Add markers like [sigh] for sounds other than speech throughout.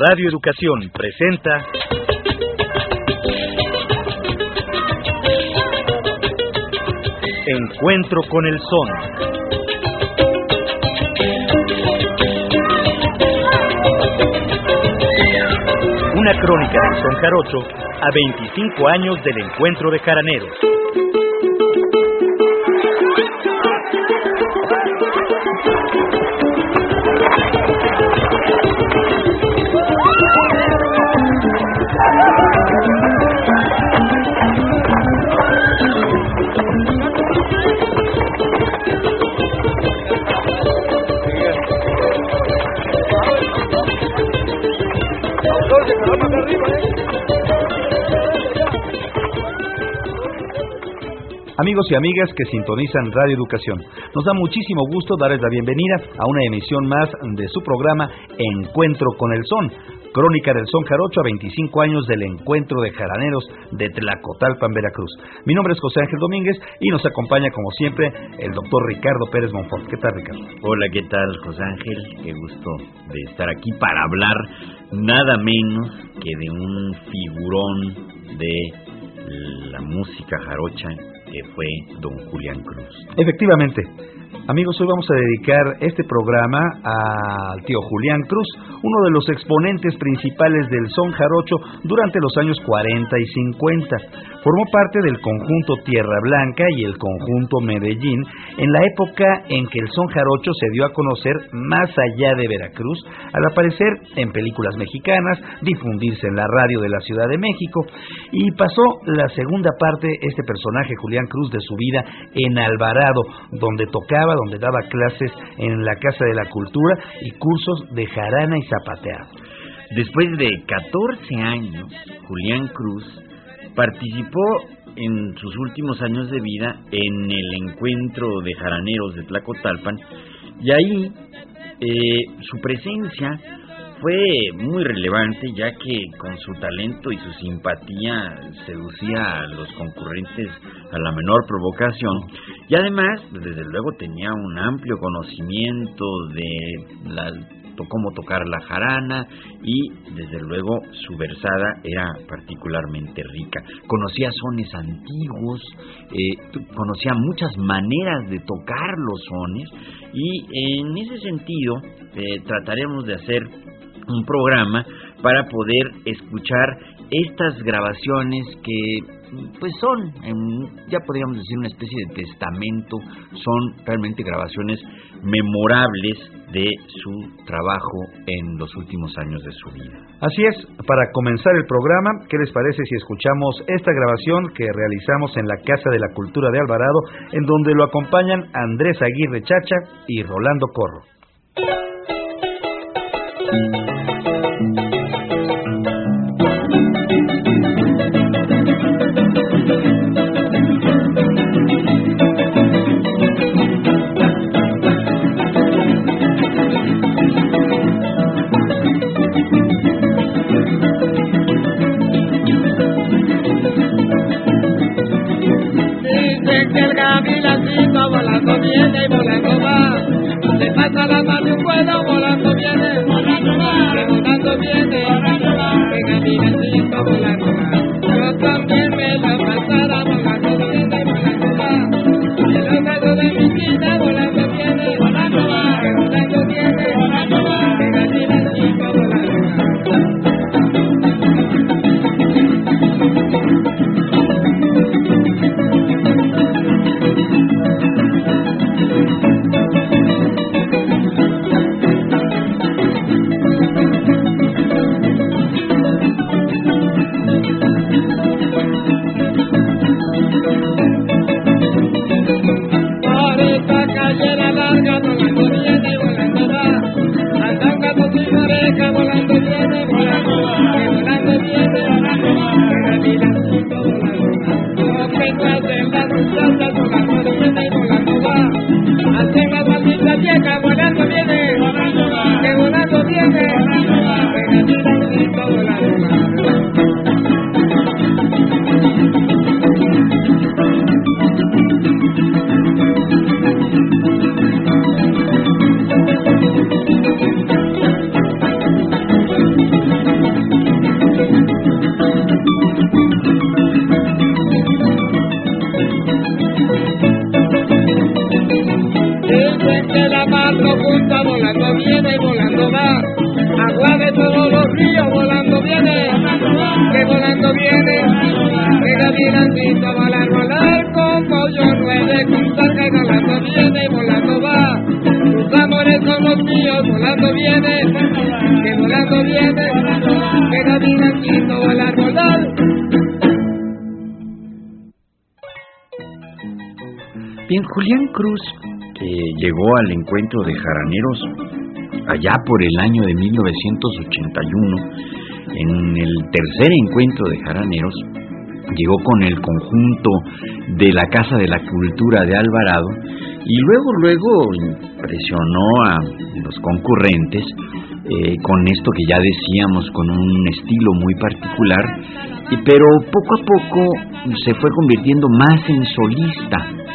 Radio Educación presenta Encuentro con el Son. Una crónica del Son Jarocho a 25 años del encuentro de jaraneros. Amigos y amigas que sintonizan Radio Educación, nos da muchísimo gusto darles la bienvenida a una emisión más de su programa Encuentro con el Son, crónica del Son Jarocho a 25 años del encuentro de jaraneros de Tlacotalpan, Veracruz. Mi nombre es José Ángel Domínguez y nos acompaña como siempre el doctor Ricardo Pérez Monfort. ¿Qué tal, Ricardo? Hola, ¿qué tal, José Ángel? Qué gusto de estar aquí para hablar nada menos que de un figurón de la música jarocha que fue don Julián Cruz. Efectivamente. Amigos, hoy vamos a dedicar este programa al tío Julián Cruz, uno de los exponentes principales del son jarocho durante los años 40 y 50. Formó parte del conjunto Tierra Blanca y el conjunto Medellín en la época en que el son jarocho se dio a conocer más allá de Veracruz, al aparecer en películas mexicanas, difundirse en la radio de la Ciudad de México, y pasó la segunda parte, este personaje Julián Cruz, de su vida en Alvarado, donde tocaba, donde daba clases en la Casa de la Cultura y cursos de jarana y zapateado. Después de 14 años, Julián Cruz participó en sus últimos años de vida en el encuentro de jaraneros de Tlacotalpan y ahí eh, su presencia fue muy relevante ya que con su talento y su simpatía seducía a los concurrentes a la menor provocación y además desde luego tenía un amplio conocimiento de la cómo tocar la jarana y desde luego su versada era particularmente rica. Conocía sones antiguos, eh, conocía muchas maneras de tocar los sones y en ese sentido eh, trataremos de hacer un programa para poder escuchar estas grabaciones que pues son, ya podríamos decir, una especie de testamento, son realmente grabaciones memorables de su trabajo en los últimos años de su vida. Así es, para comenzar el programa, ¿qué les parece si escuchamos esta grabación que realizamos en la Casa de la Cultura de Alvarado, en donde lo acompañan Andrés Aguirre Chacha y Rolando Corro? que el gavilacito volando viene y volando va. Le pasa la mano y puedo volar. Julián Cruz. llegó al encuentro de jaraneros allá por el año de 1981, en el tercer encuentro de jaraneros, llegó con el conjunto de la Casa de la Cultura de Alvarado y luego, luego impresionó a los concurrentes eh, con esto que ya decíamos, con un estilo muy particular, pero poco a poco se fue convirtiendo más en solista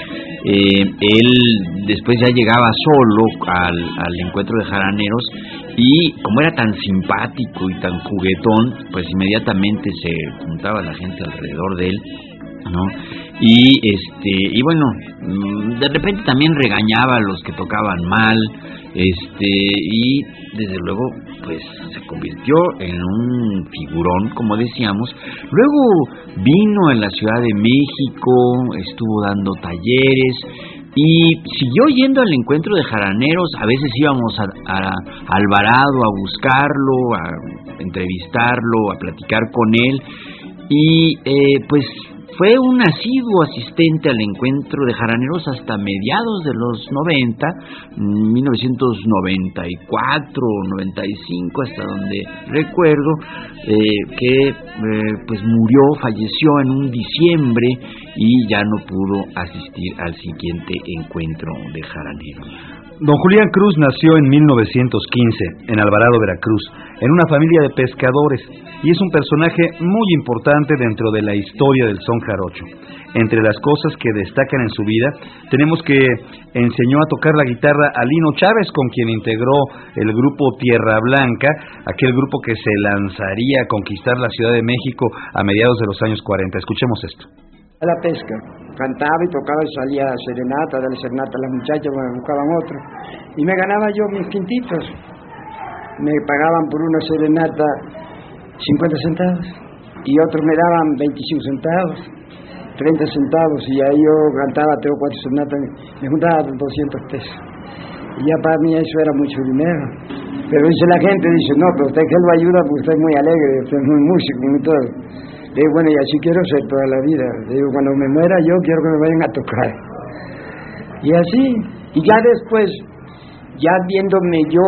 eh, él después ya llegaba solo al, encuentro de jaraneros y como era tan simpático y tan juguetón, pues inmediatamente se juntaba la gente alrededor de él, ¿no? Y este y bueno, mm, de repente también regañaba a los que tocaban mal, este y desde luego pues se convirtió en un figurón, como decíamos. Luego vino en la Ciudad de México, estuvo dando talleres y siguió yendo al encuentro de jaraneros. A veces íbamos a, Alvarado a buscarlo, a entrevistarlo, a platicar con él. Y eh, pues fue un asiduo asistente al encuentro de jaraneros hasta mediados de los 90, 1994 95, hasta donde recuerdo eh, que eh, pues murió, falleció en un diciembre y ya no pudo asistir al siguiente encuentro de jaraneros. Don Julián Cruz nació en 1915 en Alvarado, Veracruz, en una familia de pescadores y es un personaje muy importante dentro de la historia del son jarocho. Entre las cosas que destacan en su vida, tenemos que enseñó a tocar la guitarra a Lino Chávez, con quien integró el grupo Tierra Blanca, aquel grupo que se lanzaría a conquistar la Ciudad de México a mediados de los años 40. Escuchemos esto. A la pesca cantaba y tocaba y salía a serenata, darle serenata a las muchachas, me buscaban otro. Y me ganaba yo mis quintitos. Me pagaban por una serenata 50 centavos y otros me daban 25 centavos, 30 centavos y ahí yo cantaba tres o cuatro serenatas, me juntaba 200 pesos. Y ya para mí eso era mucho dinero. Pero dice la gente, dice, no, pero usted que lo ayuda porque usted es muy alegre, usted es muy músico y todo. Digo, bueno, y así quiero ser toda la vida. Digo, cuando me muera yo quiero que me vayan a tocar. Y así, y ya después, ya viéndome yo,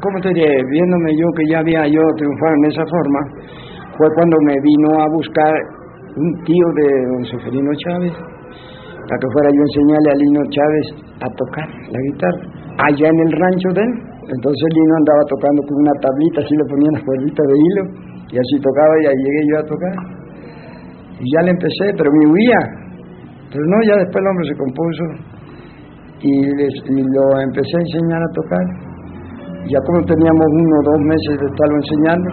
¿cómo te diré? Viéndome yo que ya había yo triunfado en esa forma, fue cuando me vino a buscar un tío de don Seferino Chávez, para que fuera yo a enseñarle a Lino Chávez a tocar la guitarra, allá en el rancho de él. Entonces Lino andaba tocando con una tablita, así le ponían las cuerditas de hilo, y así tocaba y ahí llegué yo a tocar. Y ya le empecé, pero me huía. Pero no, ya después el hombre se compuso y, lo empecé a enseñar a tocar. Ya como teníamos uno o dos meses de estarlo enseñando,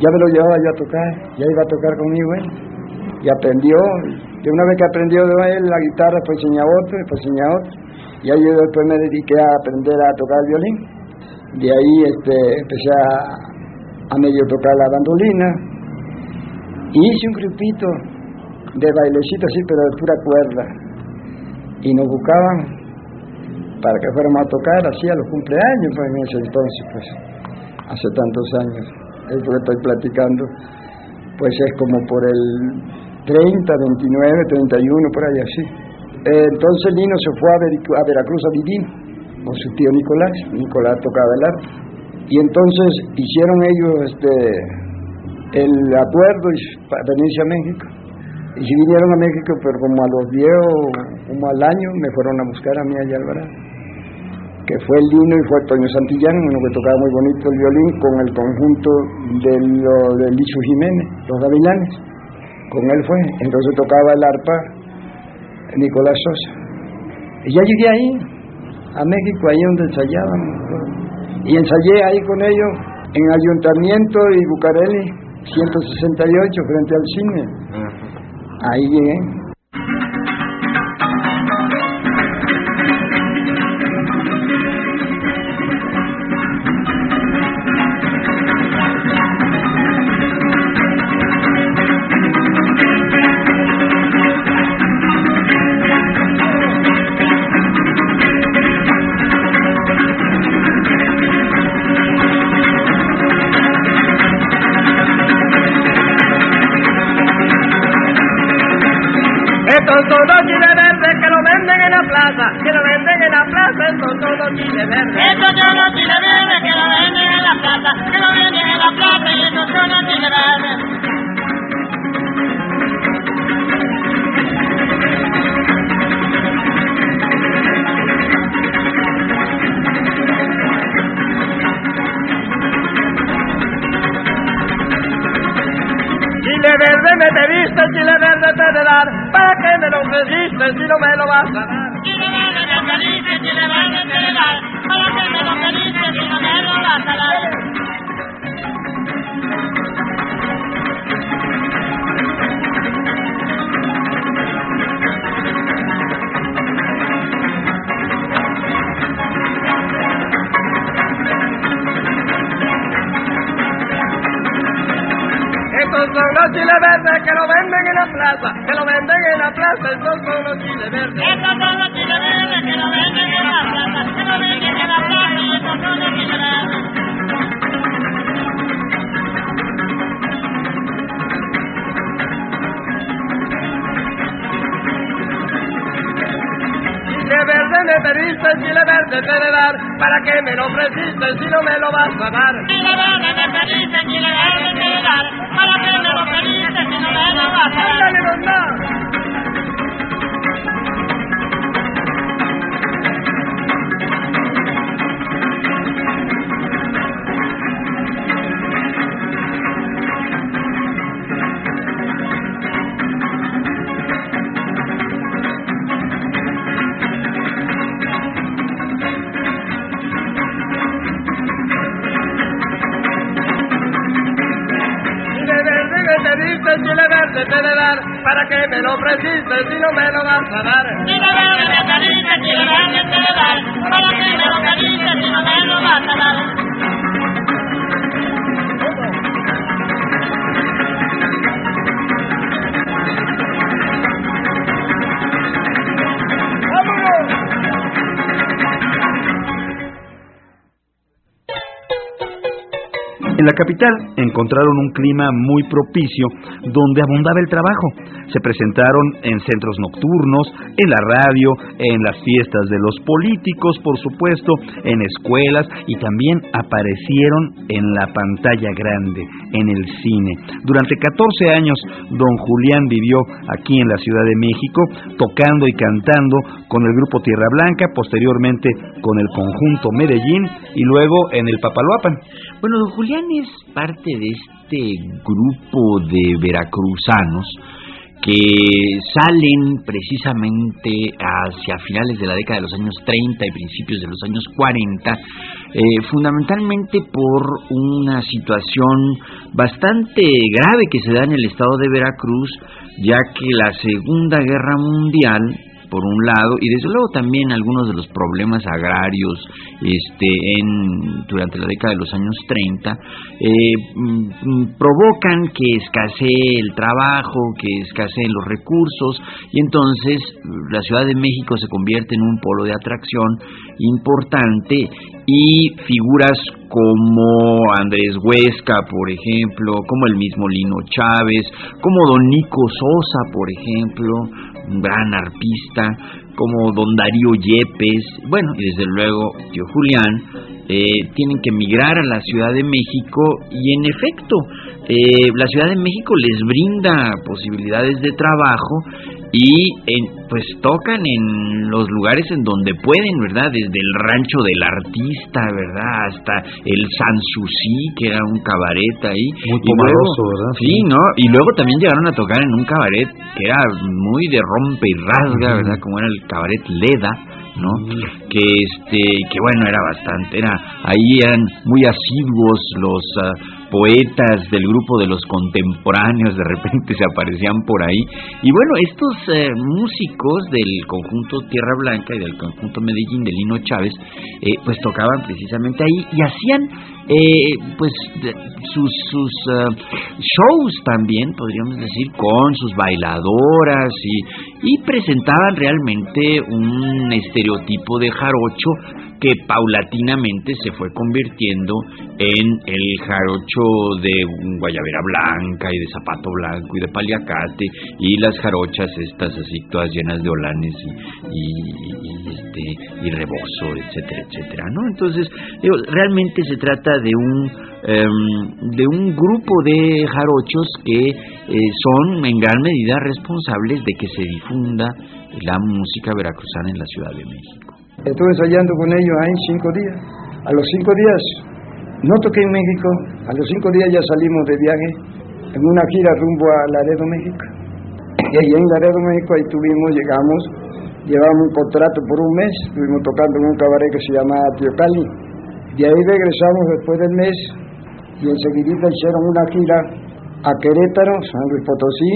ya me lo llevaba yo a tocar, ya iba a tocar conmigo él. Y aprendió, y una vez que aprendió de él la guitarra, después enseñaba otro, después enseñaba otro. Y ahí yo después me dediqué a aprender a tocar el violín. De ahí este, empecé a, a medio tocar la bandolina. Y hice un grupito de bailecito así, pero de pura cuerda. Y nos buscaban para que fuéramos a tocar así a los cumpleaños, pues en ese entonces, pues, hace tantos años. Esto que estoy platicando, pues es como por el 30, 29, 31, por ahí así. Entonces Lino se fue a, Veracruz a vivir con su tío Nicolás. Nicolás tocaba el arte y entonces hicieron ellos este el acuerdo y venirse a México. Y si vinieron a México, pero como a los 10 como al año, me fueron a buscar a mí allá Alvarado. Que fue el Lino y fue Toño Santillán, uno que tocaba muy bonito el violín, con el conjunto de, lo, de Licho Jiménez, los Gavilanes. Con él fue. Entonces tocaba el arpa Nicolás Sosa. Y ya llegué ahí, a México, ahí donde ensayábamos y ensayé ahí con ellos en Ayuntamiento y Bucareli 168 frente al cine. Ahí llegué. Me lo si no me lo vas a dar? Chile verde me pediste, chile verde te de dar, ¿para qué me lo si no me lo vas a dar? Que lo en la plaza, que lo venden en la plaza, estos son los chiles verdes. Estos son los chiles verdes que lo venden en la plaza, que lo venden en la plaza y estos son los chiles verdes. Chile verde me pediste, chile verde te de dar, ¿para qué me lo ofreciste si no me lo vas a dar? Chile verde me pediste, chile verde dar? ¡Ándale, don más! En la capital encontraron un clima muy propicio donde abundaba el trabajo. Se presentaron en centros nocturnos, en la radio, en las fiestas de los políticos, por supuesto, en escuelas y también aparecieron en la pantalla grande, en el cine. Durante 14 años, don Julián vivió aquí en la Ciudad de México, tocando y cantando con el grupo Tierra Blanca, posteriormente con el conjunto Medellín y luego en el Papaloapan. Bueno, don Julián es parte de este grupo de veracruzanos que salen precisamente hacia finales de la década de los años 30 y principios de los años 40, eh, fundamentalmente por una situación bastante grave que se da en el estado de Veracruz, ya que la Segunda Guerra Mundial por un lado y desde luego también algunos de los problemas agrarios este en durante la década de los años 30 eh, mm, provocan que escasee el trabajo que escaseen los recursos y entonces la Ciudad de México se convierte en un polo de atracción importante y figuras como Andrés Huesca, por ejemplo, como el mismo Lino Chávez, como Don Nico Sosa, por ejemplo, un gran arpista, como Don Darío Yepes, bueno, y desde luego Tío Julián, eh, tienen que emigrar a la Ciudad de México y en efecto, eh, la Ciudad de México les brinda posibilidades de trabajo y en, pues tocan en los lugares en donde pueden, ¿verdad? Desde el rancho del artista, ¿verdad? Hasta el Sanssouci, que era un cabaret ahí. Muy Y luego- poderoso, ¿verdad? Sí, ¿no? Y luego también llegaron a tocar en un cabaret que era muy de rompe y rasga, ¿verdad? Como era el cabaret Leda. ¿no? Que este que bueno era bastante era ahí eran muy asiduos los ah, poetas del grupo de los contemporáneos de repente [laughs] se aparecían por ahí. Y bueno estos eh, músicos del conjunto Tierra Blanca y del conjunto Medellín de Lino Chávez eh, pues tocaban precisamente ahí y hacían eh, pues sus, sus ah, shows también, podríamos decir, con sus bailadoras y, y presentaban realmente un estereotipo de jarocho que paulatinamente se fue convirtiendo en el jarocho de guayabera blanca y de zapato blanco y de paliacate y las jarochas estas así todas llenas de olanes y, y, este y rebozo etcétera etcétera no entonces realmente se trata de un em, de un grupo de jarochos que eh, son en gran medida responsables de que se difunda la música veracruzana en la Ciudad de México Estuve ensayando con ellos ahí cinco días. A los cinco días no toqué en México, a los cinco días ya salimos de viaje en una gira rumbo a Laredo, México. Y ahí en Laredo, México, ahí tuvimos, llegamos, llevamos un contrato por un mes, estuvimos tocando en un cabaret que se llama Tío Cali. De ahí regresamos después del mes y enseguida hicieron una gira a Querétaro, San Luis Potosí,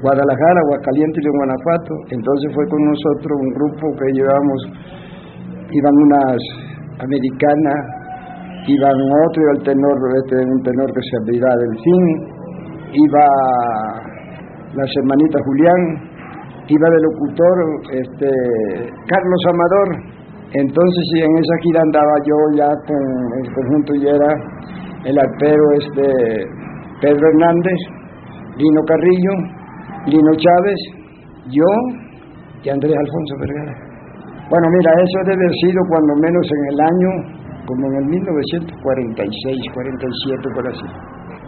Guadalajara, Aguascalientes y Guanajuato. Entonces fue con nosotros un grupo que llevamos, iban unas americanas, iban otro, iba el tenor, este, un tenor que se del Delfín, iba las hermanitas Julián, iba de locutor este, Carlos Amador. Entonces en esa gira andaba yo ya con el conjunto y era el arpero este Pedro Hernández, Lino Carrillo, Lino Chávez, yo y Andrés Alfonso Vergara. Bueno, mira, eso debe haber sido cuando menos en el año, como en el 1946, 47, por así.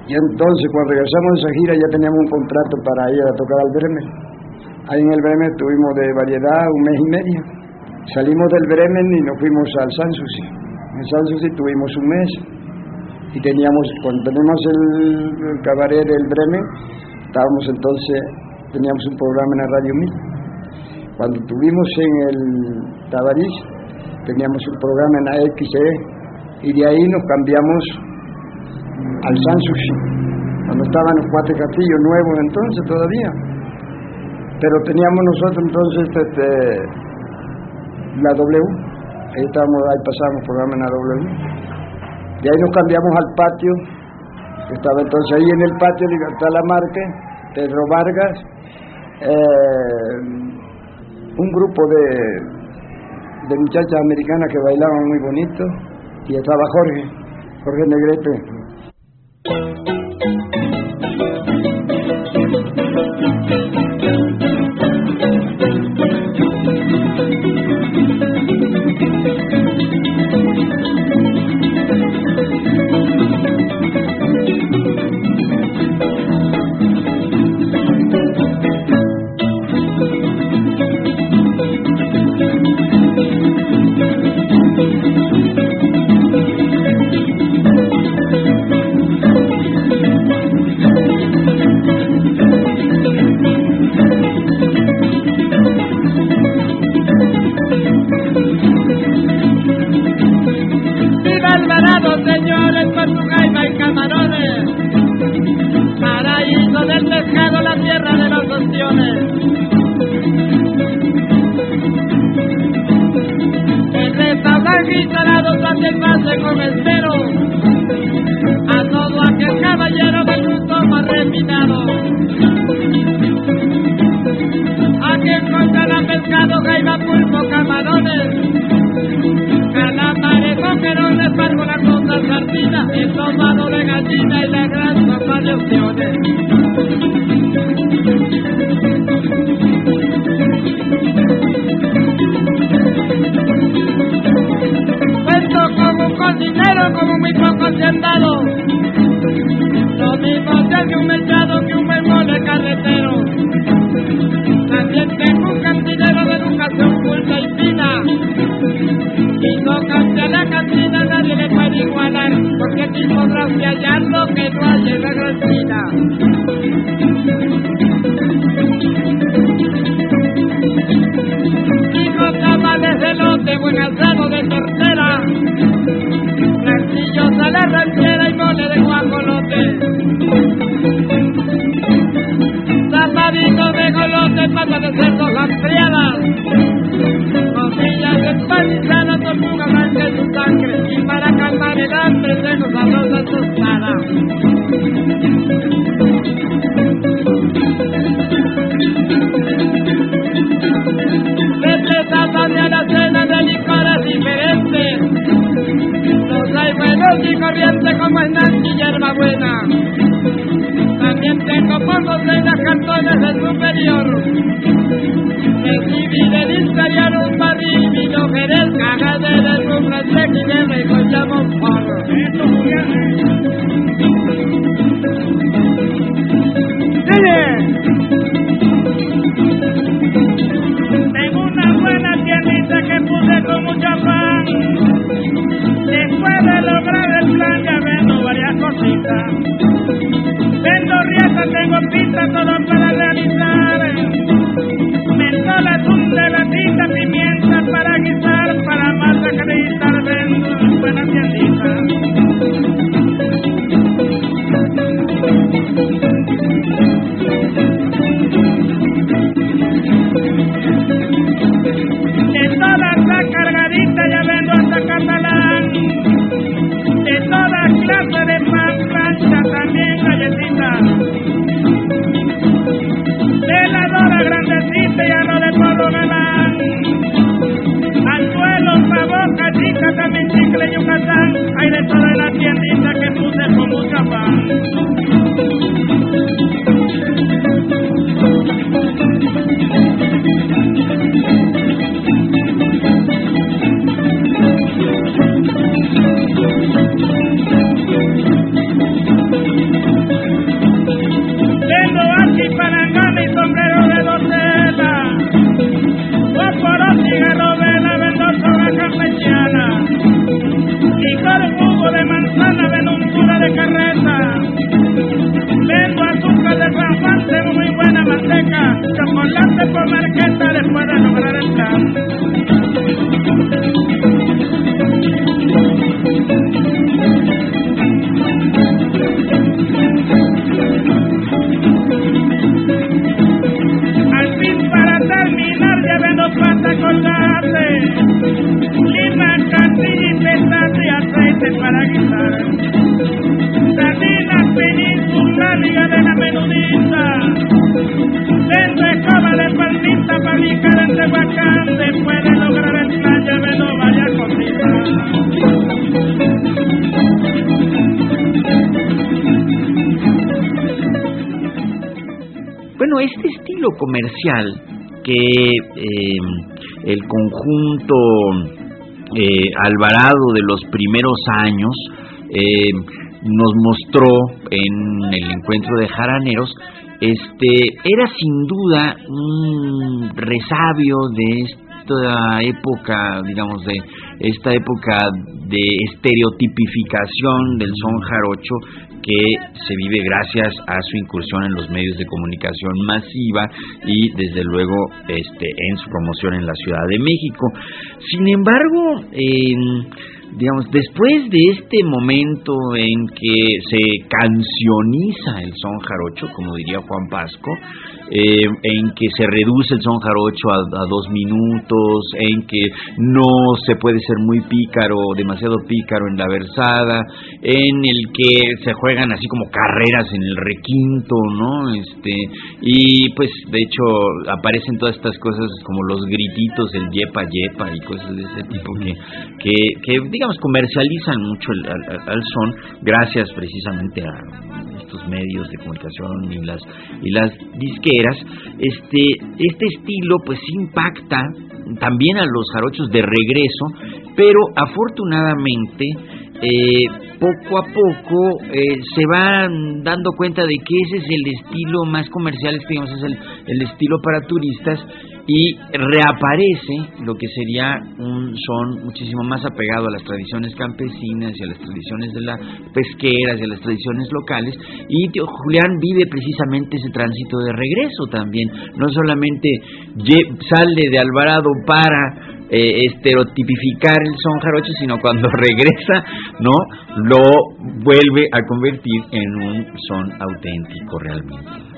Y entonces, cuando regresamos de esa gira, ya teníamos un contrato para ir a tocar al Bremen. Ahí en el Bremen estuvimos de variedad un mes y medio. Salimos del Bremen y nos fuimos al Sanssouci. En Sanssouci tuvimos un mes y teníamos, cuando tenemos el cabaret del Bremen, estábamos entonces teníamos un programa en la Radio Mil. Cuando tuvimos en el Tabarís, teníamos un programa en la XE y de ahí nos cambiamos al Sanssouci, cuando estaban los cuatro castillos nuevos entonces todavía. Pero teníamos nosotros entonces este, la W, ahí, estábamos, ahí pasamos programa en la W. De ahí nos cambiamos al patio, estaba entonces ahí en el patio Libertad Lamarque, Pedro Vargas, eh, un grupo de, de muchachas americanas que bailaban muy bonito y estaba Jorge, Jorge Negrete, hierba buena. También tengo pozos en las cantones del superior. Que eh, el conjunto eh, Alvarado de los primeros años eh, nos mostró en el encuentro de jaraneros, este era sin duda un resabio de esta época, digamos, de esta época de estereotipificación del son jarocho que se vive gracias a su incursión en los medios de comunicación masiva y desde luego este en su promoción en la Ciudad de México. Sin embargo, digamos, después de este momento en que se cancioniza el son jarocho, como diría Juan Pasco, eh, en que se reduce el son jarocho a, a, dos minutos, en que no se puede ser muy pícaro, demasiado pícaro en la versada, en el que se juegan así como carreras en el requinto, ¿no? Este, y pues de hecho aparecen todas estas cosas como los grititos, el yepa yepa y cosas de ese tipo que, que, que digamos comercializan mucho el, al, al son gracias precisamente a estos medios de comunicación y las y las disqueras este este estilo pues impacta también a los jarochos de regreso pero afortunadamente eh, poco a poco eh, se van dando cuenta de que ese es el estilo más comercial, digamos, es el estilo para turistas y reaparece lo que sería un son muchísimo más apegado a las tradiciones campesinas y a las tradiciones de las pesqueras y a las tradiciones locales y tío Julián vive precisamente ese tránsito de regreso también no solamente sale de Alvarado para eh, estereotipificar el son jarocho, sino cuando [laughs] regresa, ¿no? Lo vuelve a convertir en un son auténtico realmente.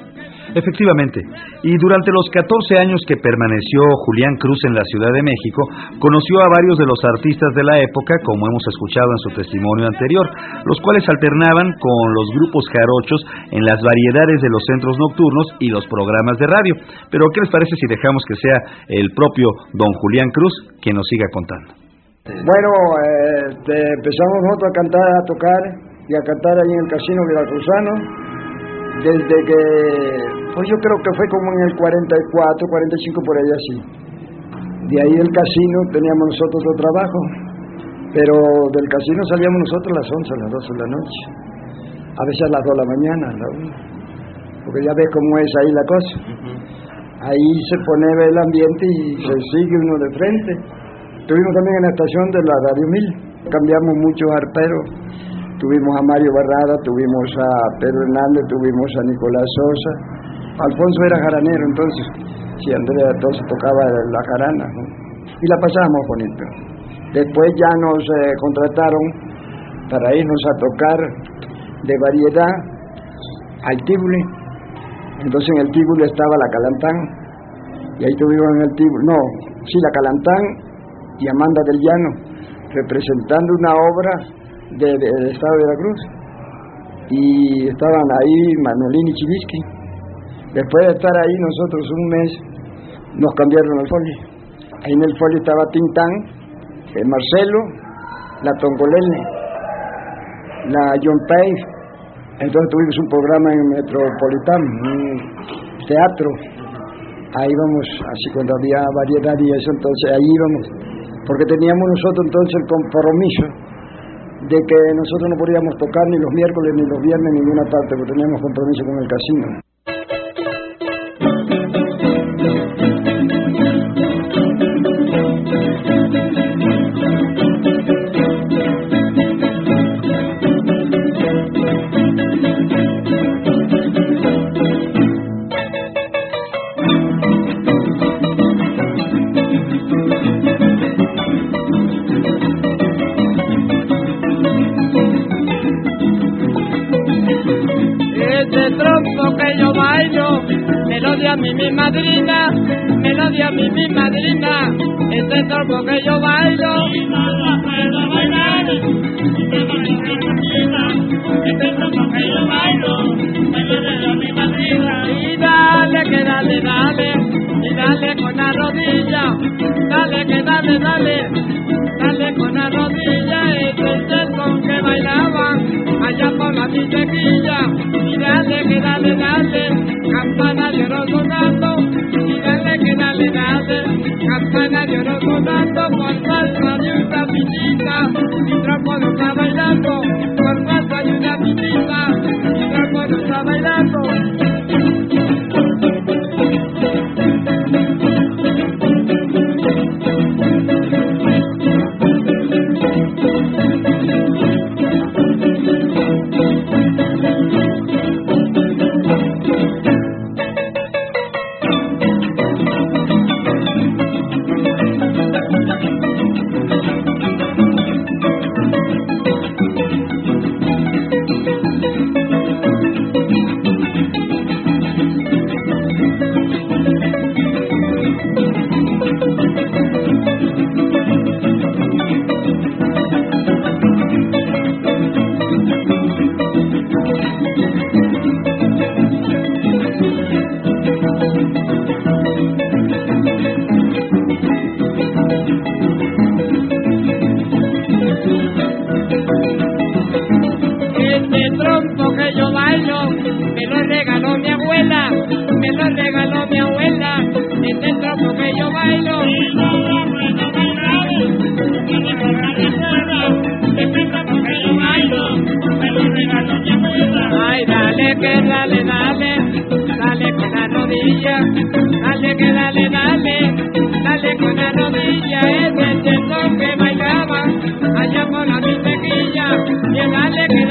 Efectivamente, y durante los 14 años que permaneció Julián Cruz en la Ciudad de México, conoció a varios de los artistas de la época, como hemos escuchado en su testimonio anterior, los cuales alternaban con los grupos jarochos en las variedades de los centros nocturnos y los programas de radio. Pero, ¿qué les parece si dejamos que sea el propio don Julián Cruz quien nos siga contando? Bueno, este, empezamos nosotros a cantar, a tocar y a cantar ahí en el casino veracruzano desde que, pues yo creo que fue como en el 44, 45 por ahí así. De ahí del casino teníamos nosotros otro trabajo, pero del casino salíamos nosotros a las 11, a las 12 de la noche, a veces a las 2 de la mañana, a la 1, porque ya ves cómo es ahí la cosa. Ahí se pone el ambiente y se sigue uno de frente. Tuvimos también en la estación de la Radio 1000, cambiamos muchos arperos. Tuvimos a Mario Barrada, tuvimos a Pedro Hernández, tuvimos a Nicolás Sosa. Alfonso era jaranero entonces, si Andrea entonces tocaba la jarana. Y la pasábamos bonito. Después ya nos eh, contrataron para irnos a tocar de variedad al Tíbuli. Entonces en el Tíbuli estaba la Calantán, y ahí tuvimos en el Tíbuli, no, sí, la Calantán y Amanda del Llano, representando una obra del de, de Estado de Veracruz. Y estaban ahí Manuelín y Chivisky. Después de estar ahí nosotros un mes, nos cambiaron al folio. Ahí en el folio estaba Tintán, el Marcelo, la Tongolele, la John Pay. Entonces tuvimos un programa en Metropolitano, un teatro. Ahí vamos, así cuando había variedad y eso, entonces ahí íbamos porque teníamos nosotros entonces el compromiso de que nosotros no podíamos tocar ni los miércoles ni los viernes en ninguna parte, porque teníamos compromiso con el casino. Mi madrina, me lo dio a mí mi madrina. Este trompo que yo bailo, y no lo puedo bailar. Este que yo bailo, me lo dio a mi madrina. Y dale, que dale, dale, y dale con la rodilla, dale, que dale, dale, dale con la rodilla. Allá por la pisequilla y dale que dale dale campana de oro sonando y dale que dale dale campana de oro sonando por falta de una pichita mi trompo no está bailando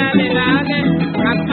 dale dale,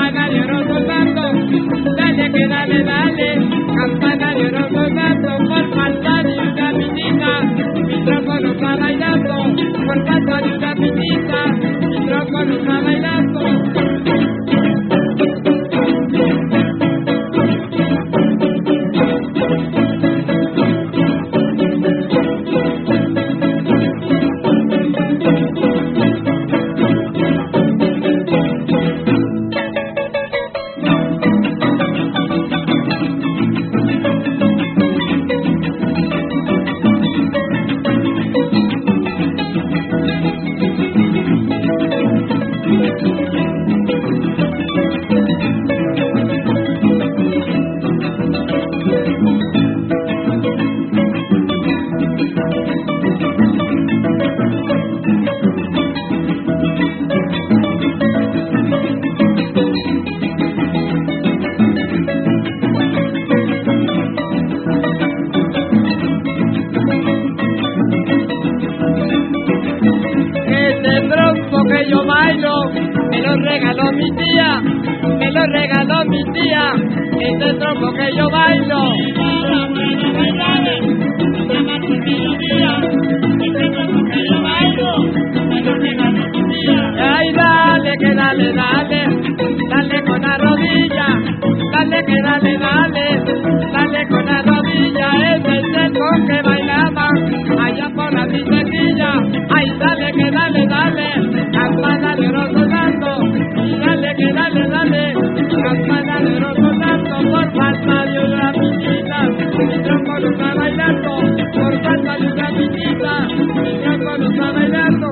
está bailando, por falta de está bailando.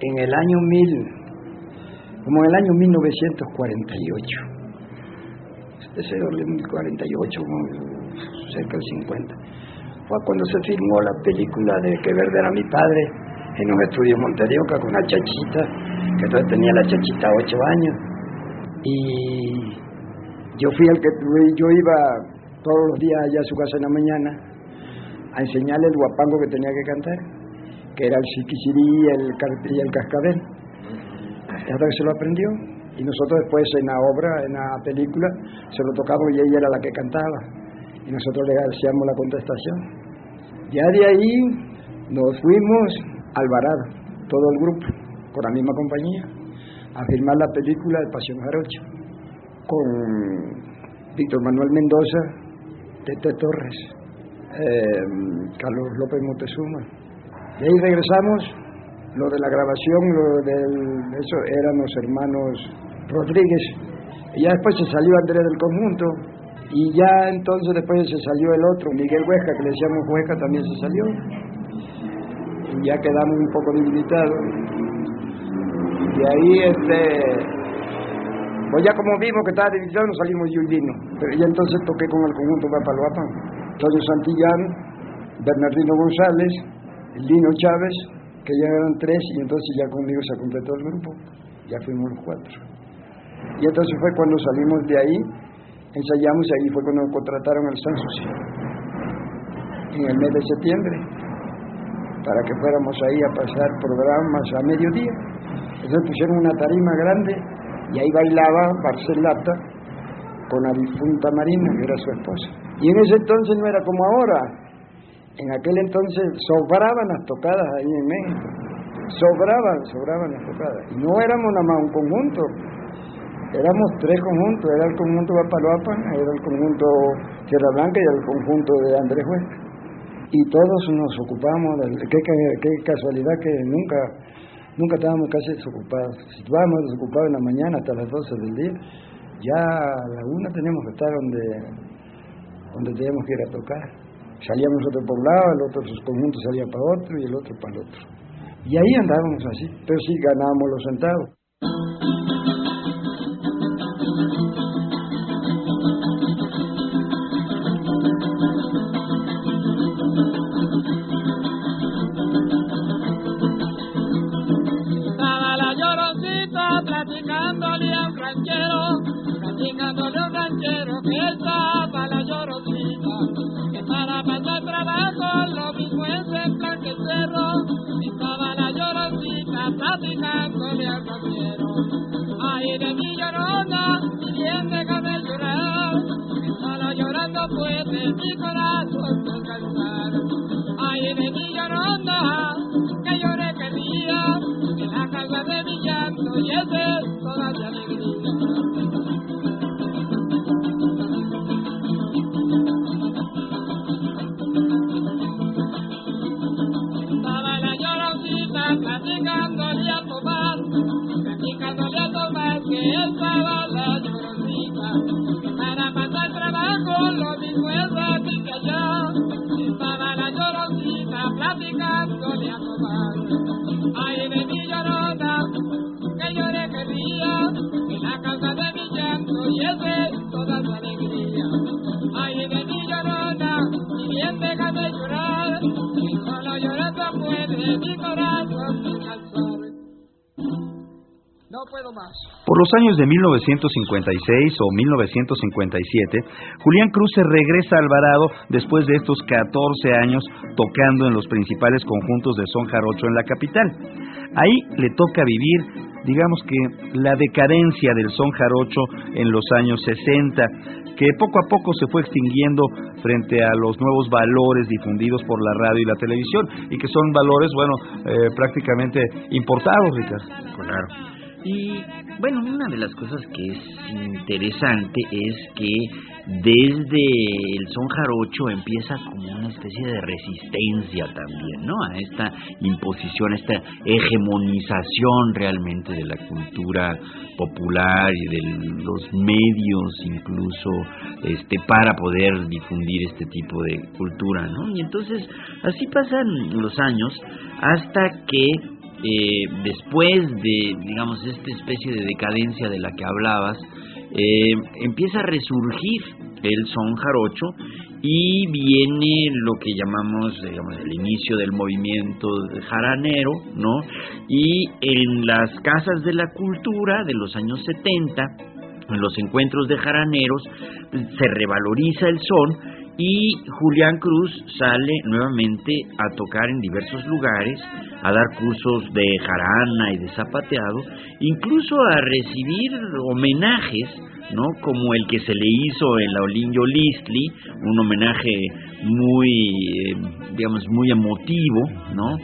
En el año mil, como en el año 1948, ese orden 1048, como cerca del 50, fue cuando se filmó la película de Que Verde era mi padre en un estudio en Monterioca con una chachita, que entonces tenía la chachita ocho años. Y yo fui el que yo iba todos los días allá a su casa en la mañana a enseñarle el guapango que tenía que cantar, que era el siquisirí el, car- y el cascabel. Hasta que se lo aprendió. Y nosotros después en la obra, en la película, se lo tocamos y ella era la que cantaba. Y nosotros le hacíamos la contestación. Ya de ahí nos fuimos al Alvarado, todo el grupo, con la misma compañía, a filmar la película de Pasión Jarocha, con Víctor Manuel Mendoza, Tete Torres, eh, Carlos López Montezuma. De ahí regresamos, lo de la grabación, lo del, eso eran los hermanos Rodríguez. Y ya después se salió Andrés del conjunto, y ya entonces después se salió el otro, Miguel Huesca, que le decíamos Huesca, también se salió. Y ya quedamos un poco debilitados. Y ahí, este, pues ya como vimos que estaba debilitado, nos salimos yo y Lino. Pero ya entonces toqué con el conjunto Papaloapan. Antonio Santillán, Bernardino González, Lino Chávez, que ya eran tres, y entonces ya conmigo se completó el grupo. Ya fuimos los cuatro. Y entonces fue cuando salimos de ahí, ensayamos y ahí fue cuando contrataron al San Social, en el mes de septiembre, para que fuéramos ahí a pasar programas a mediodía. Entonces pusieron una tarima grande y ahí bailaba Barcelata con la difunta Marina, que era su esposa. Y en ese entonces no era como ahora. En aquel entonces sobraban las tocadas ahí en México. Sobraban, sobraban las tocadas. Y no éramos nada más un conjunto. Éramos tres conjuntos. Era el conjunto Bapaloapan, era el conjunto Tierra Blanca y el conjunto de Andrés Huesca. Y todos nos ocupábamos, de, qué, qué, qué casualidad que nunca nunca estábamos casi desocupados. Si estábamos desocupados en la mañana hasta las 12 del día, ya a la una teníamos que estar donde, donde teníamos que ir a tocar. Salíamos nosotros por un lado, el otro sus conjuntos salía para otro y el otro para el otro. Y ahí andábamos así, pero sí ganábamos los centavos. De mi llorona, bien déjame llorar, solo llorando puede mi los años de 1956 o 1957, Julián Cruz se regresa a Alvarado después de estos 14 años tocando en los principales conjuntos de son jarocho en la capital. Ahí le toca vivir digamos que la decadencia del son jarocho en los años 60, que poco a poco se fue extinguiendo frente a los nuevos valores difundidos por la radio y la televisión, y que son valores, bueno, eh, prácticamente importados, Ricardo. Claro. Y bueno, una de las cosas que es interesante es que desde el son jarocho empieza como una especie de resistencia también, ¿no? A esta imposición, a esta hegemonización realmente de la cultura popular y de los medios incluso este para poder difundir este tipo de cultura, ¿no? Y entonces así pasan los años hasta que eh, después de, digamos, esta especie de decadencia de la que hablabas, eh, empieza a resurgir el son jarocho y viene lo que llamamos, digamos, el inicio del movimiento jaranero, ¿no? Y en las casas de la cultura de los años 70, en los encuentros de jaraneros, se revaloriza el son y Julián Cruz sale nuevamente a tocar en diversos lugares, a dar cursos de jarana y de zapateado, incluso a recibir homenajes, ¿no? Como el que se le hizo en la Olinio Listli, un homenaje muy, eh, digamos, muy emotivo, ¿no?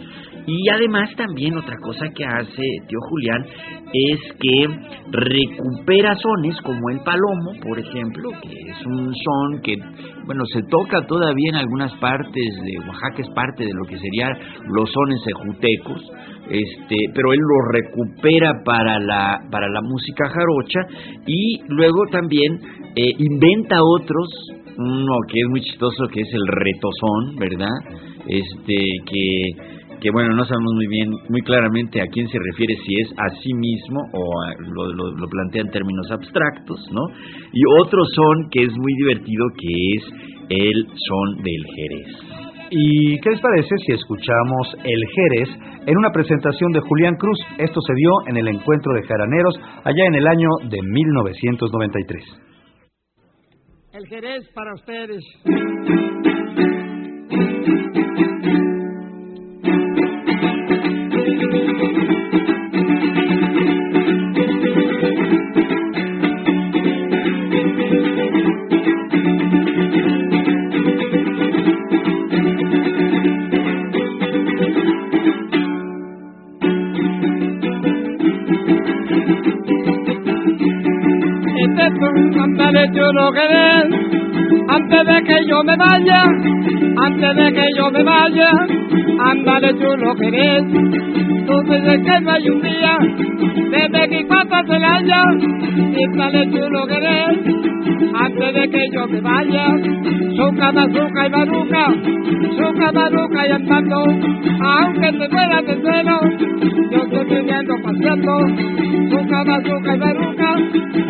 Y además también otra cosa que hace tío Julián es que recupera sones como el palomo, por ejemplo, que es un son que, bueno, se toca todavía en algunas partes de Oaxaca, es parte de lo que serían los sones ejutecos, este, pero él lo recupera para la, para la música jarocha y luego también eh, inventa otros, uno que es muy chistoso, que es el retozón, ¿verdad? Este, que que bueno, no sabemos muy bien, muy claramente a quién se refiere, si es a sí mismo o lo, lo, plantea en términos abstractos, ¿no? Y otro son que es muy divertido, que es el son del Jerez. ¿Y qué les parece si escuchamos El Jerez en una presentación de Julián Cruz? Esto se dio en el encuentro de jaraneros allá en el año de 1993. El Jerez para ustedes. Lo antes de que yo me vaya, antes de que yo me vaya, ándale tú lo querés. Tú dices que no un día, desde que cuatro se la haya, ándale tú lo querés, antes de que yo me vaya. Zuca, bazuca y baruca, zuca, baruca y andando, aunque te fuera de cero, yo estoy viviendo paseando. Zuca, bazuca y baruca,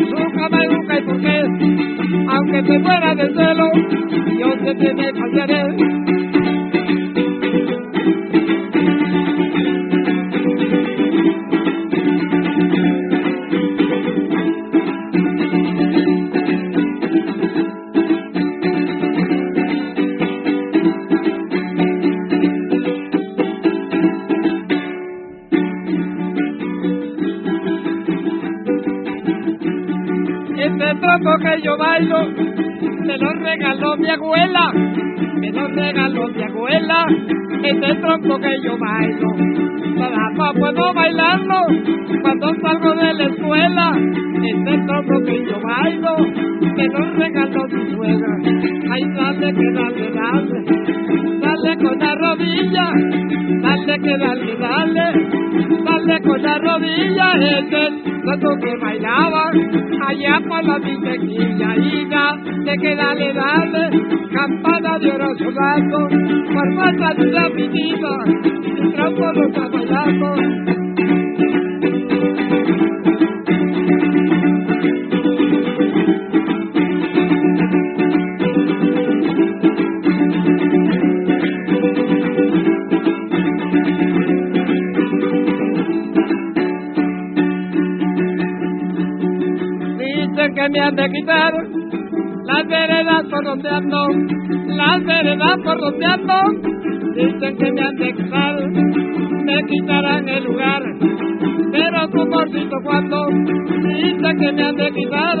zuca, baruca y por qué aunque te fuera del celo, yo sé que me me lo regaló mi abuela, me lo regaló mi abuela, este tronco que yo bailo. Todavía puedo bailarlo cuando salgo de la escuela, este tronco que yo bailo, me lo regaló mi suegra. Ay, dale que dale, dale, dale con la rodilla, dale que dale, dale, dale con la rodilla, ese cuando que bailaba allá por la villequilla y de que dale, dale, campana de oro soldado, corbata de la pinita, y trampo lo me han de quitar las veredas por donde ando, las veredas por donde ando, dicen que me han de quitar, me quitarán el lugar, pero tu porcito cuando dicen que me han de quitar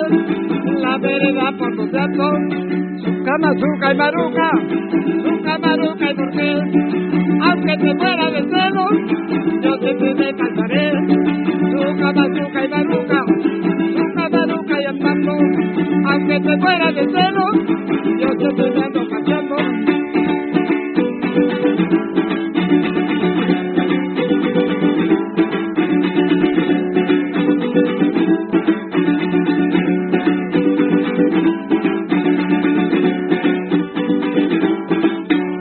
las veredas por donde ando, su cama, y maruca, su maruca y por qué, aunque te fuera de celo, yo siempre me cansaré, aunque te fuera de celo, yo siempre me ando cachando.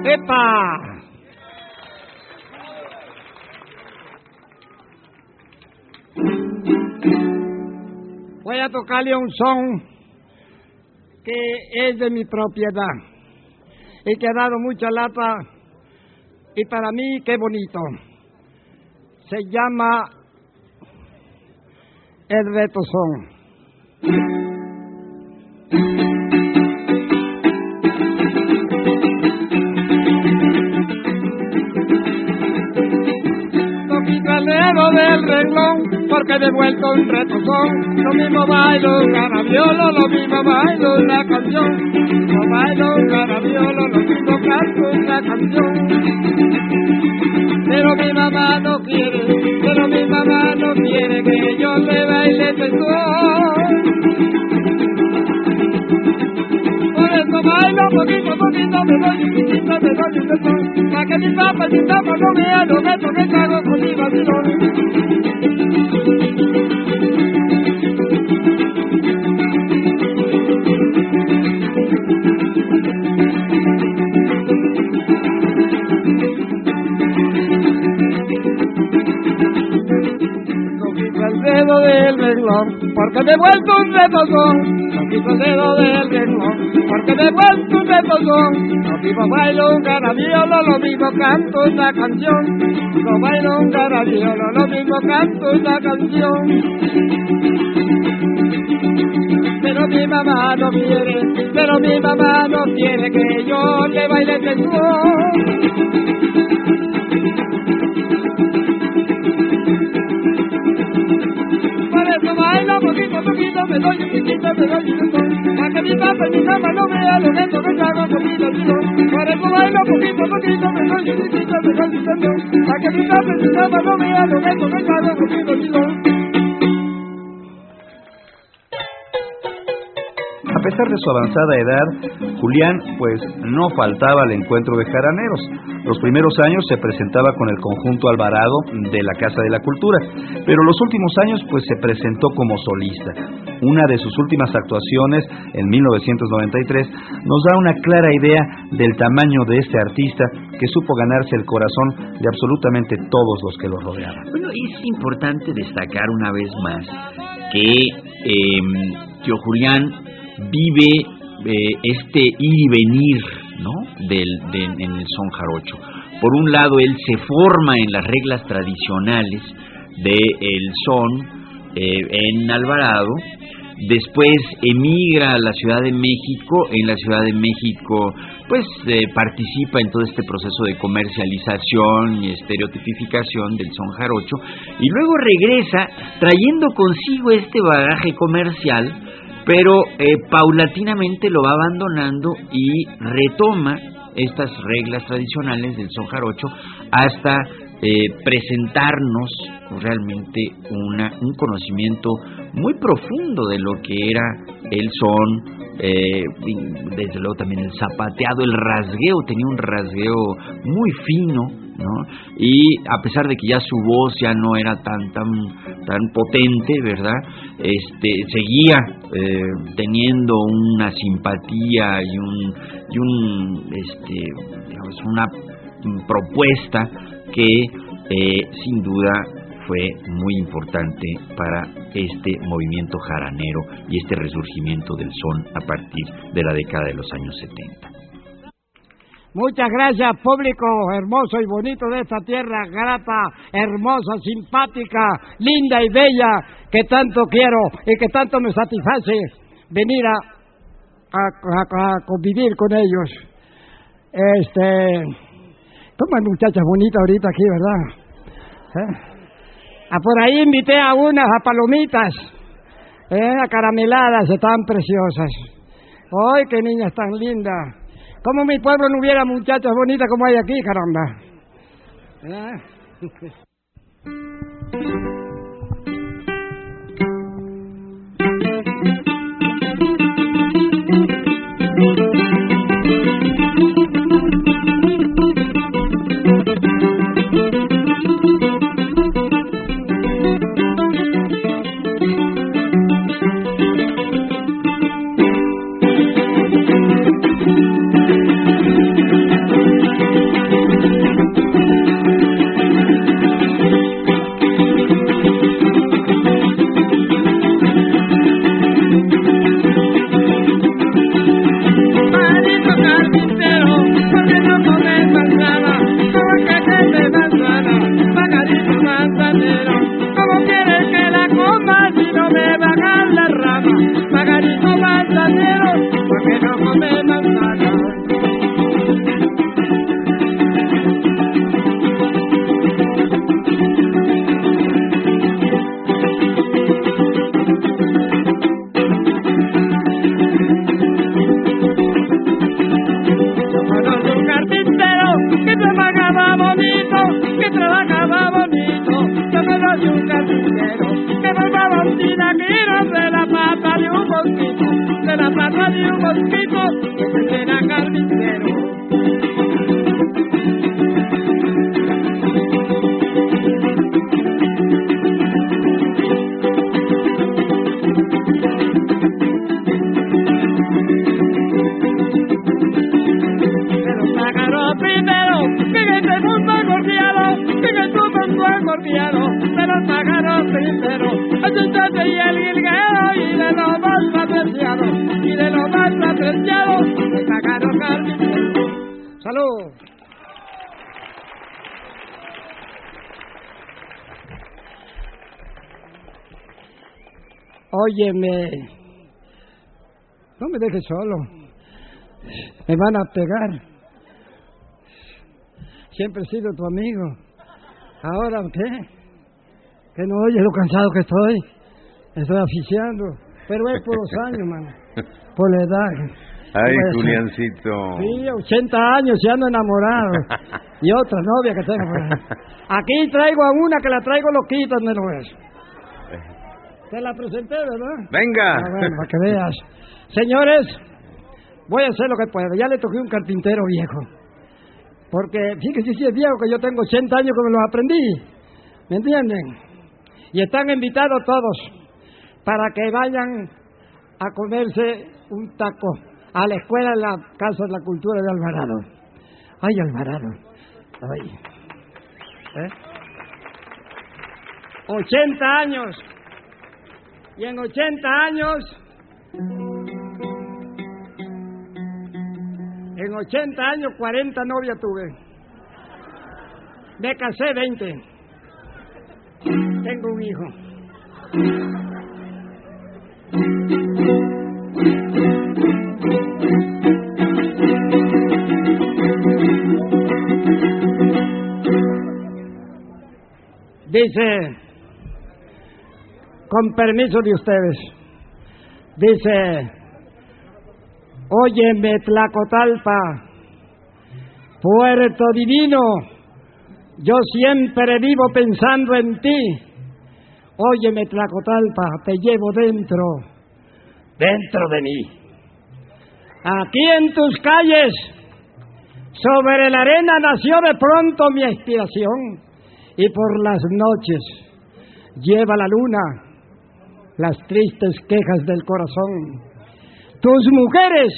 ¡Epa! Voy a tocarle un son que es de mi propiedad y que ha dado mucha lata y para mí qué bonito. Se llama El Reto renglón porque de vuelto un retozón. Lo mismo bailo un carabiolo, lo mismo bailo una canción. Lo bailo un carabiolo, lo mismo canto una canción. Pero mi mamá no quiere, pero mi mamá no quiere que yo le baile. Por eso bailo poquito, poquito, me doy un piquito, me doy un beso. Pa' que mi papá mi papá no vean lo que que cago con mi vacilón. Porque me he vuelto un retozón. No quito el dedo del renglón, porque me he vuelto un retozón. Lo mismo bailo un carabiolo, lo mismo canto una canción. Lo bailo un carabiolo, lo mismo canto una canción. Pero mi mamá no quiere, pero mi mamá no quiere que yo le baile este son. Que mi papá y mi mamá no vean lo que hago vacilón. Por eso bailo poquito, poquito, me piquito, me mi papá y mi mamá no vean lo que hago de su avanzada edad, Julián pues no faltaba al encuentro de jaraneros. Los primeros años se presentaba con el conjunto Alvarado de la Casa de la Cultura, pero los últimos años pues se presentó como solista. Una de sus últimas actuaciones, en 1993, nos da una clara idea del tamaño de este artista que supo ganarse el corazón de absolutamente todos los que lo rodeaban. Bueno, es importante destacar una vez más que eh, Julián vive eh, este ir y venir ¿no? del, de- en el son jarocho. Por un lado, él se forma en las reglas tradicionales del son eh, en Alvarado, después emigra a la Ciudad de México, en la Ciudad de México pues eh, participa en todo este proceso de comercialización y estereotipificación del son jarocho y luego regresa trayendo consigo este bagaje comercial pero eh, paulatinamente lo va abandonando y retoma estas reglas tradicionales del son jarocho hasta eh, presentarnos realmente una, un conocimiento muy profundo de lo que era el son, eh, desde luego también el zapateado, el rasgueo, tenía un rasgueo muy fino, ¿no? Y a pesar de que ya su voz ya no era tan tan tan potente, ¿verdad? Este seguía eh, teniendo una simpatía y un y un este digamos, una propuesta que eh, sin duda fue muy importante para este movimiento jaranero y este resurgimiento del son a partir de la década de los años 70. Muchas gracias, público hermoso y bonito de esta tierra, grata, hermosa, simpática, linda y bella, que tanto quiero y que tanto me satisface. venir a, a, a convivir con ellos. Este, ¿cómo hay muchachas bonitas ahorita aquí, verdad? ¿Eh? Ah, por ahí invité a unas a palomitas, ¿eh? a carameladas, están preciosas. ¡Ay, qué niñas tan lindas! Como mi pueblo no hubiera muchachas bonitas como hay aquí, caramba. ¿Eh? [laughs] Óyeme, no me dejes solo, me van a pegar. Siempre he sido tu amigo. Ahora, ¿qué? Que no oyes lo cansado que estoy. Estoy aficiando. Pero es por los [laughs] años, mano. Por la edad. Ay, Juliancito. Sí, 80 años y ando enamorado. [laughs] y otra novia que tengo. Aquí traigo a una que la traigo loquita, no lo ves. Te la presenté, ¿verdad? Venga. Ah, bueno, para que veas. Señores, voy a hacer lo que puedo. Ya le toqué un carpintero viejo. Porque fíjese si es viejo que yo tengo 80 años que me los aprendí. ¿Me entienden? Y están invitados todos para que vayan a comerse un taco a la escuela de la Casa de la Cultura de Alvarado. Ay, Alvarado. Ay. ¿Eh? 80 años y en 80 años, en 80 años 40 novias tuve. Me casé 20. Tengo un hijo. Dice con permiso de ustedes. Dice, óyeme Tlacotalpa, puerto divino, yo siempre vivo pensando en ti. Óyeme Tlacotalpa, te llevo dentro, dentro de mí. Aquí en tus calles, sobre la arena nació de pronto mi inspiración y por las noches lleva la luna las tristes quejas del corazón. Tus mujeres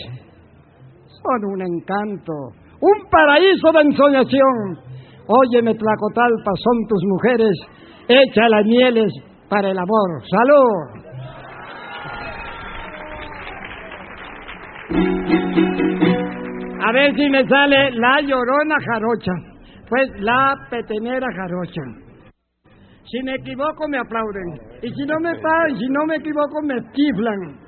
son un encanto, un paraíso de ensoñación. Óyeme, Tlacotalpa, son tus mujeres, echa las mieles para el amor. ¡Salud! A ver si me sale la llorona jarocha. Pues la petenera jarocha. Si me equivoco, me aplauden. Y si no me pagan, si no me equivoco, me chiflan.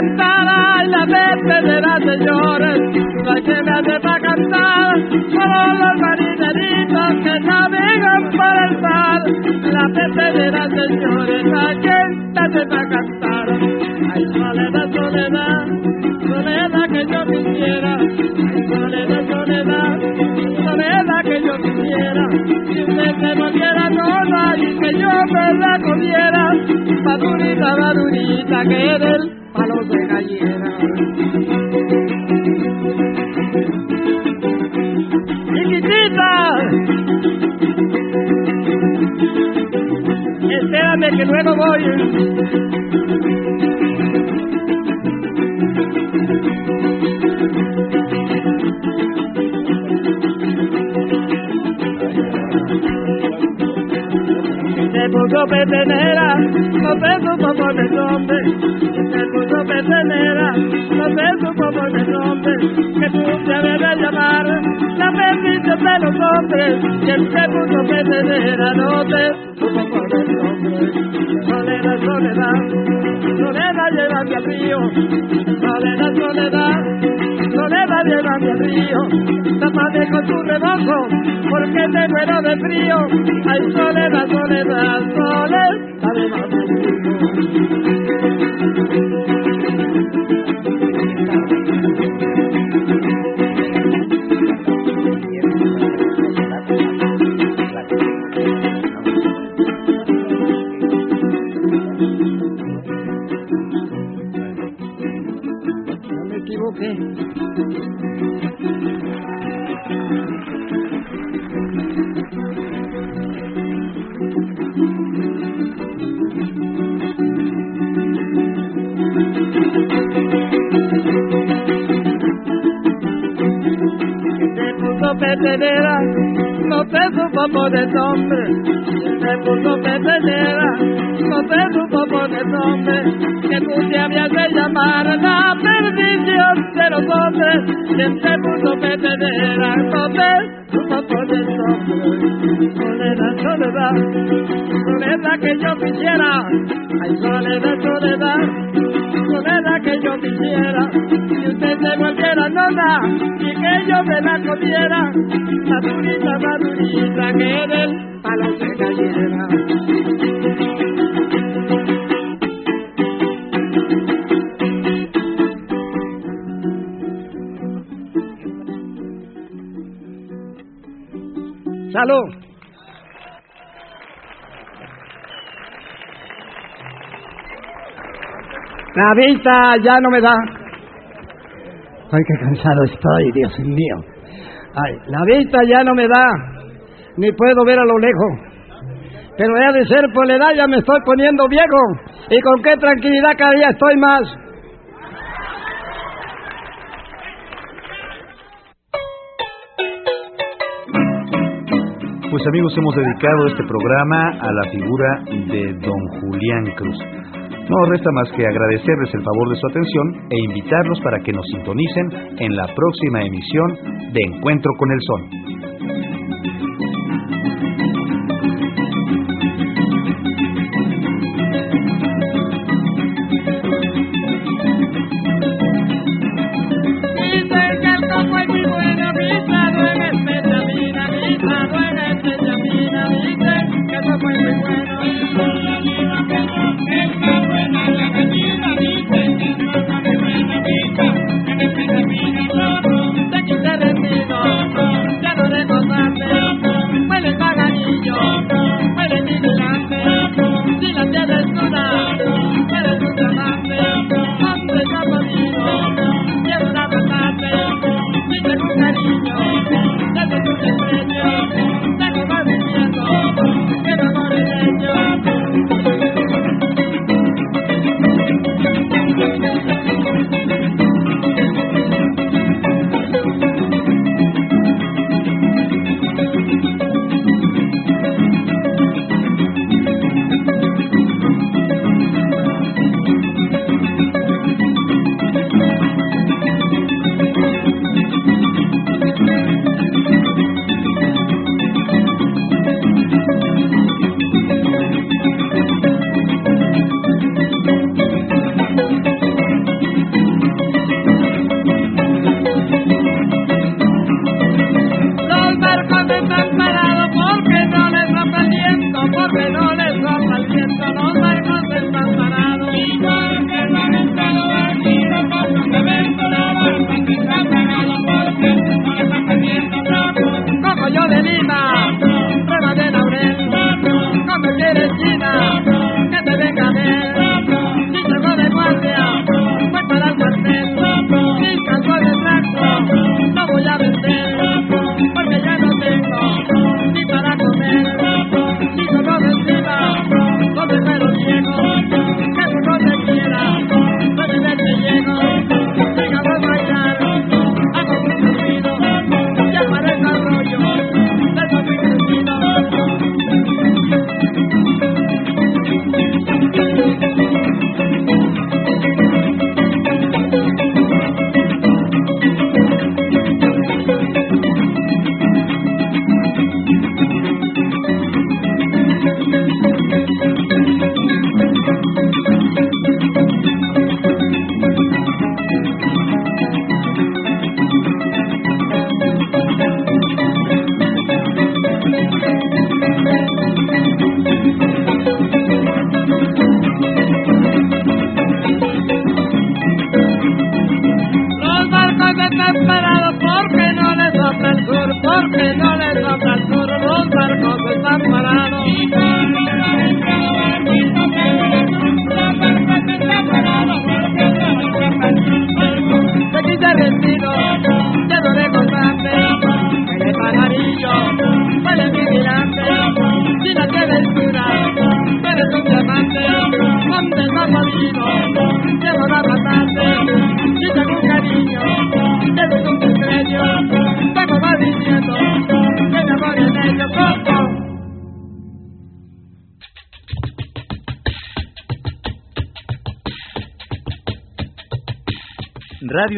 De la pepinera, señores, la llena de pa' cantar, solo los marineritos que navegan por el mar, la pepinera, señores, la llena de pa' cantar, ay, soledad, soledad, soledad que yo quisiera, ay, soledad, soledad, soledad que yo quisiera, si usted se volviera toda y que yo me la comiera, madurita, madurita, que del palo de espérame que luego voy. Se puso petenera, no se supo por el puso petenera, no se supo por el nombre. Que tú te debes de llamar la bendición de los hombres. Quien se puso petenera, no se supo por el nombre. Soledad, soledad, soledad llévame al río. Soledad, soledad, soledad llévame al río. Tápame con tu rebozo, porque te muero de frío. Ay, soledad, soledad, soledad, llévame al supo poner nombre. Se puso petenera, no nombre. Que tú te habías de llamar la perdición de los hombres. Se puso petenera, no te supo poner nombre. Soledad, soledad, soledad que yo quisiera. Ay, soledad, soledad soledad que yo quisiera, si usted se volviera nona y que yo me la comiera, madurita, madurita, que del palo se cayera. Salud. La vista ya no me da. Ay, qué cansado estoy, Dios mío. Ay, la vista ya no me da, ni puedo ver a lo lejos. Pero ya de ser por la edad ya me estoy poniendo viejo. Y con qué tranquilidad cada día estoy más. Pues amigos, hemos dedicado este programa a la figura de don Julián Cruz. No resta más que agradecerles el favor de su atención e invitarlos para que nos sintonicen en la próxima emisión de Encuentro con el Son.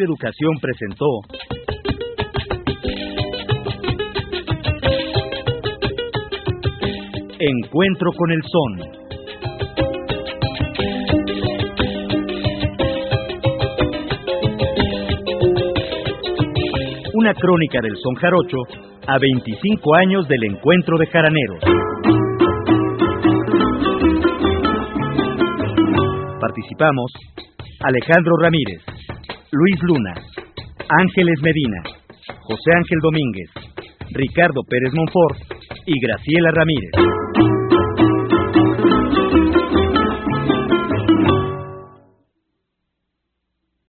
Educación presentó Encuentro con el Son. Una crónica del son jarocho a 25 años del encuentro de jaraneros. Participamos Alejandro Ramírez, Luis Luna, Ángeles Medina, José Ángel Domínguez, Ricardo Pérez Monfort y Graciela Ramírez.